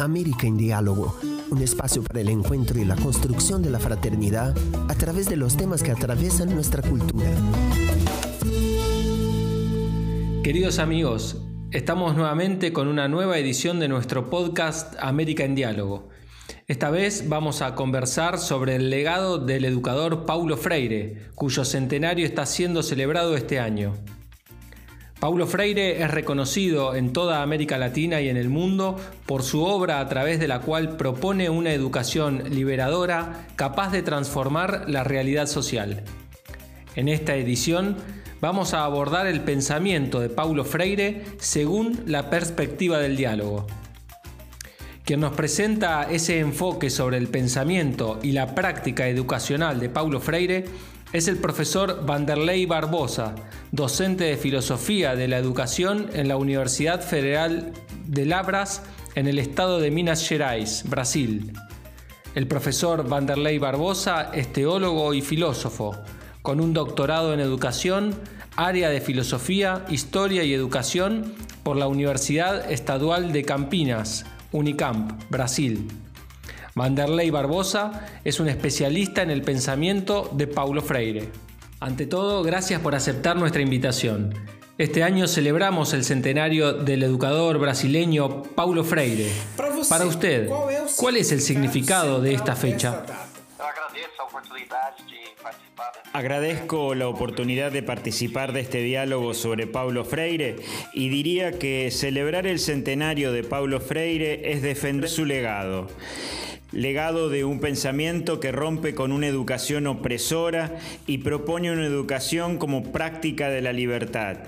América en Diálogo, un espacio para el encuentro y la construcción de la fraternidad a través de los temas que atraviesan nuestra cultura. Queridos amigos, estamos nuevamente con una nueva edición de nuestro podcast América en Diálogo. Esta vez vamos a conversar sobre el legado del educador Paulo Freire, cuyo centenario está siendo celebrado este año. Paulo Freire es reconocido en toda América Latina y en el mundo por su obra a través de la cual propone una educación liberadora capaz de transformar la realidad social. En esta edición vamos a abordar el pensamiento de Paulo Freire según la perspectiva del diálogo. Quien nos presenta ese enfoque sobre el pensamiento y la práctica educacional de Paulo Freire es el profesor Vanderlei Barbosa, docente de Filosofía de la Educación en la Universidad Federal de Labras en el estado de Minas Gerais, Brasil. El profesor Vanderlei Barbosa es teólogo y filósofo, con un doctorado en educación, área de filosofía, historia y educación por la Universidad Estadual de Campinas, Unicamp, Brasil. Vanderlei Barbosa es un especialista en el pensamiento de Paulo Freire. Ante todo, gracias por aceptar nuestra invitación. Este año celebramos el centenario del educador brasileño Paulo Freire. Para usted, ¿cuál es el significado de esta fecha? Agradezco la oportunidad de participar de este diálogo sobre Paulo Freire y diría que celebrar el centenario de Paulo Freire es defender su legado legado de un pensamiento que rompe con una educación opresora y propone una educación como práctica de la libertad.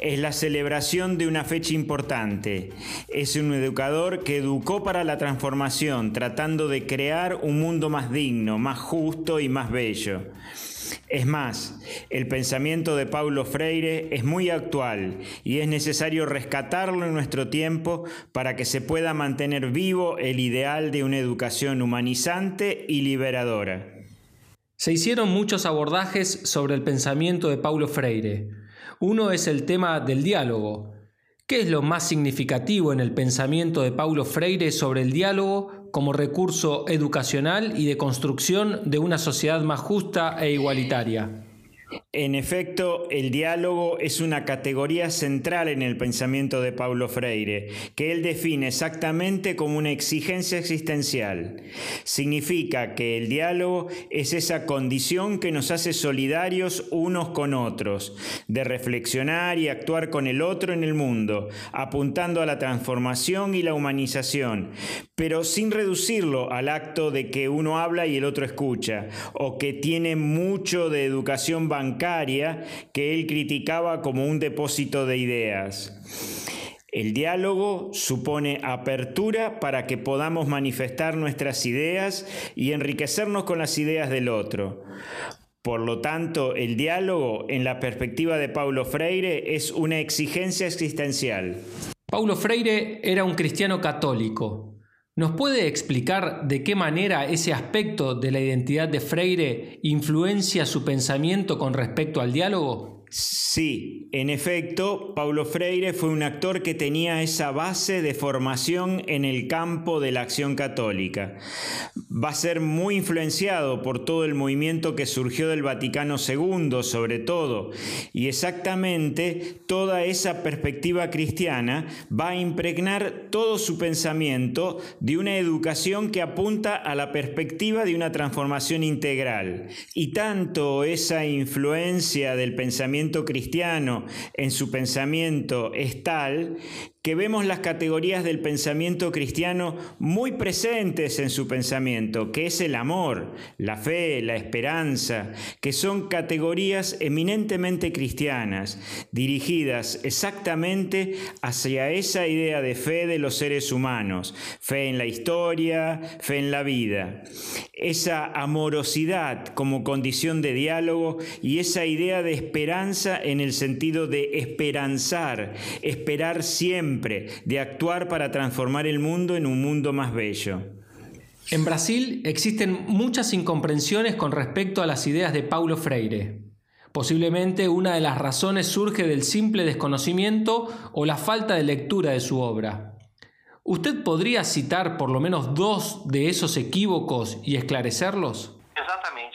Es la celebración de una fecha importante. Es un educador que educó para la transformación, tratando de crear un mundo más digno, más justo y más bello. Es más, el pensamiento de Paulo Freire es muy actual y es necesario rescatarlo en nuestro tiempo para que se pueda mantener vivo el ideal de una educación humanizante y liberadora. Se hicieron muchos abordajes sobre el pensamiento de Paulo Freire. Uno es el tema del diálogo. ¿Qué es lo más significativo en el pensamiento de Paulo Freire sobre el diálogo como recurso educacional y de construcción de una sociedad más justa e igualitaria. En efecto, el diálogo es una categoría central en el pensamiento de Paulo Freire, que él define exactamente como una exigencia existencial. Significa que el diálogo es esa condición que nos hace solidarios unos con otros, de reflexionar y actuar con el otro en el mundo, apuntando a la transformación y la humanización, pero sin reducirlo al acto de que uno habla y el otro escucha, o que tiene mucho de educación bancaria que él criticaba como un depósito de ideas. El diálogo supone apertura para que podamos manifestar nuestras ideas y enriquecernos con las ideas del otro. Por lo tanto, el diálogo, en la perspectiva de Paulo Freire, es una exigencia existencial. Paulo Freire era un cristiano católico, ¿Nos puede explicar de qué manera ese aspecto de la identidad de Freire influencia su pensamiento con respecto al diálogo? Sí, en efecto, Paulo Freire fue un actor que tenía esa base de formación en el campo de la acción católica. Va a ser muy influenciado por todo el movimiento que surgió del Vaticano II, sobre todo, y exactamente toda esa perspectiva cristiana va a impregnar todo su pensamiento de una educación que apunta a la perspectiva de una transformación integral. Y tanto esa influencia del pensamiento cristiano en su pensamiento es tal que vemos las categorías del pensamiento cristiano muy presentes en su pensamiento, que es el amor, la fe, la esperanza, que son categorías eminentemente cristianas, dirigidas exactamente hacia esa idea de fe de los seres humanos, fe en la historia, fe en la vida, esa amorosidad como condición de diálogo y esa idea de esperanza en el sentido de esperanzar, esperar siempre, de actuar para transformar el mundo en un mundo más bello. En Brasil existen muchas incomprensiones con respecto a las ideas de Paulo Freire. Posiblemente una de las razones surge del simple desconocimiento o la falta de lectura de su obra. ¿Usted podría citar por lo menos dos de esos equívocos y esclarecerlos? Exactamente,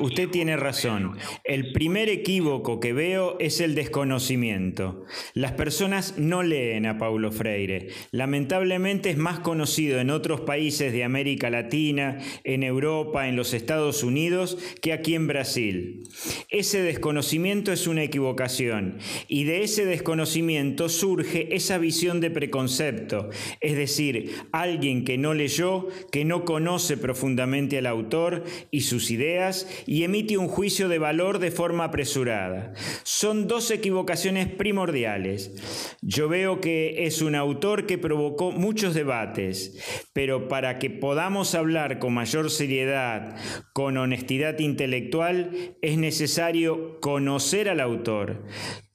usted tiene razón. El primer equívoco que veo es el desconocimiento. Las personas no leen a Paulo Freire. Lamentablemente es más conocido en otros países de América Latina, en Europa, en los Estados Unidos, que aquí en Brasil. Ese desconocimiento es una equivocación y de ese desconocimiento surge esa visión de preconcepto, es decir, alguien que no leyó, que no conoce profundamente al autor y sus ideas y emite un juicio de valor de forma apresurada. Son dos equivocaciones primordiales. Yo veo que es un autor que provocó muchos debates, pero para que podamos hablar con mayor seriedad, con honestidad intelectual, es necesario conocer al autor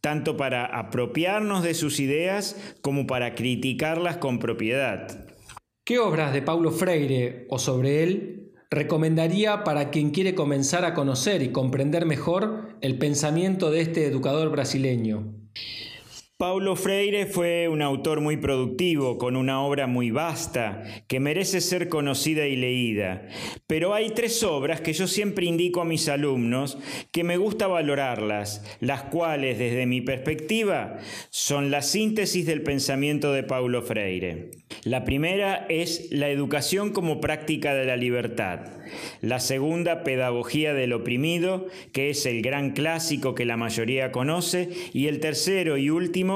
tanto para apropiarnos de sus ideas como para criticarlas con propiedad. ¿Qué obras de Paulo Freire o sobre él recomendaría para quien quiere comenzar a conocer y comprender mejor el pensamiento de este educador brasileño? Paulo Freire fue un autor muy productivo, con una obra muy vasta, que merece ser conocida y leída. Pero hay tres obras que yo siempre indico a mis alumnos que me gusta valorarlas, las cuales, desde mi perspectiva, son la síntesis del pensamiento de Paulo Freire. La primera es la educación como práctica de la libertad. La segunda, pedagogía del oprimido, que es el gran clásico que la mayoría conoce. Y el tercero y último,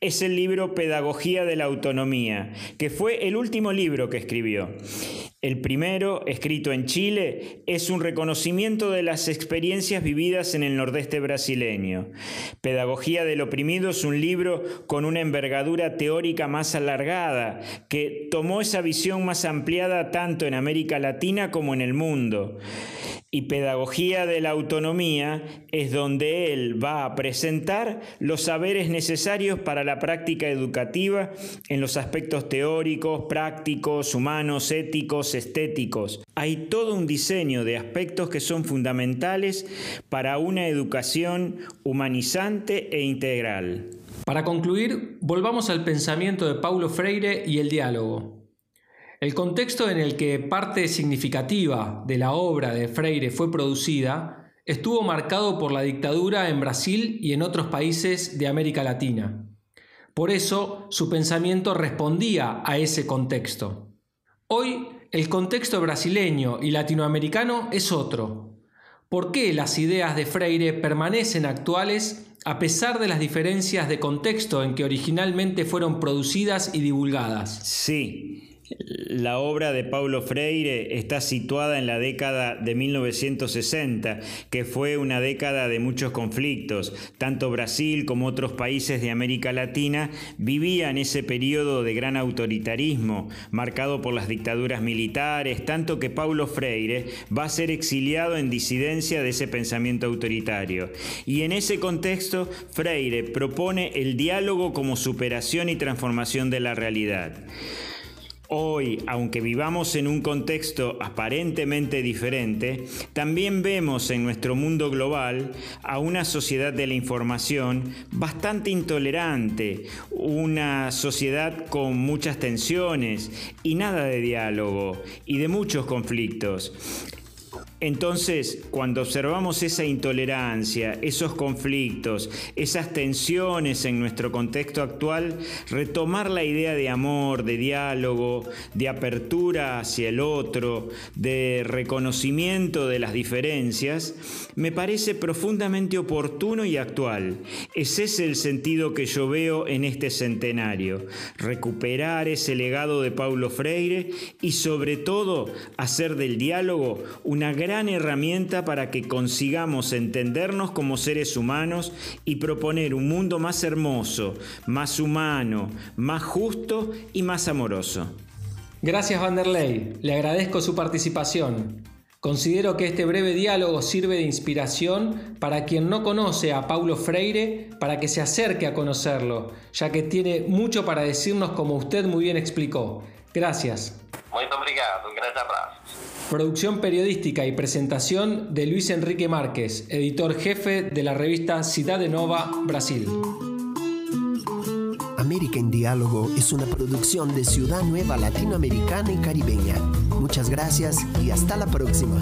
es el libro Pedagogía de la Autonomía, que fue el último libro que escribió. El primero, escrito en Chile, es un reconocimiento de las experiencias vividas en el nordeste brasileño. Pedagogía del oprimido es un libro con una envergadura teórica más alargada, que tomó esa visión más ampliada tanto en América Latina como en el mundo y pedagogía de la autonomía es donde él va a presentar los saberes necesarios para la práctica educativa en los aspectos teóricos, prácticos, humanos, éticos, estéticos. Hay todo un diseño de aspectos que son fundamentales para una educación humanizante e integral. Para concluir, volvamos al pensamiento de Paulo Freire y el diálogo. El contexto en el que parte significativa de la obra de Freire fue producida estuvo marcado por la dictadura en Brasil y en otros países de América Latina. Por eso su pensamiento respondía a ese contexto. Hoy el contexto brasileño y latinoamericano es otro. ¿Por qué las ideas de Freire permanecen actuales a pesar de las diferencias de contexto en que originalmente fueron producidas y divulgadas? Sí, la obra de Paulo Freire está situada en la década de 1960, que fue una década de muchos conflictos. Tanto Brasil como otros países de América Latina vivían ese periodo de gran autoritarismo, marcado por las dictaduras militares, tanto que Paulo Freire va a ser exiliado en disidencia de ese pensamiento autoritario. Y en ese contexto, Freire propone el diálogo como superación y transformación de la realidad. Hoy, aunque vivamos en un contexto aparentemente diferente, también vemos en nuestro mundo global a una sociedad de la información bastante intolerante, una sociedad con muchas tensiones y nada de diálogo y de muchos conflictos. Entonces, cuando observamos esa intolerancia, esos conflictos, esas tensiones en nuestro contexto actual, retomar la idea de amor, de diálogo, de apertura hacia el otro, de reconocimiento de las diferencias, me parece profundamente oportuno y actual. Ese es el sentido que yo veo en este centenario, recuperar ese legado de Paulo Freire y sobre todo hacer del diálogo una gran herramienta para que consigamos entendernos como seres humanos y proponer un mundo más hermoso, más humano, más justo y más amoroso. Gracias Vanderlei, le agradezco su participación. Considero que este breve diálogo sirve de inspiración para quien no conoce a Paulo Freire, para que se acerque a conocerlo, ya que tiene mucho para decirnos como usted muy bien explicó. Gracias. Muy obrigado, un gran abrazo. Producción periodística y presentación de Luis Enrique Márquez, editor jefe de la revista Cidade Nova, Brasil. América en Diálogo es una producción de Ciudad Nueva Latinoamericana y Caribeña. Muchas gracias y hasta la próxima.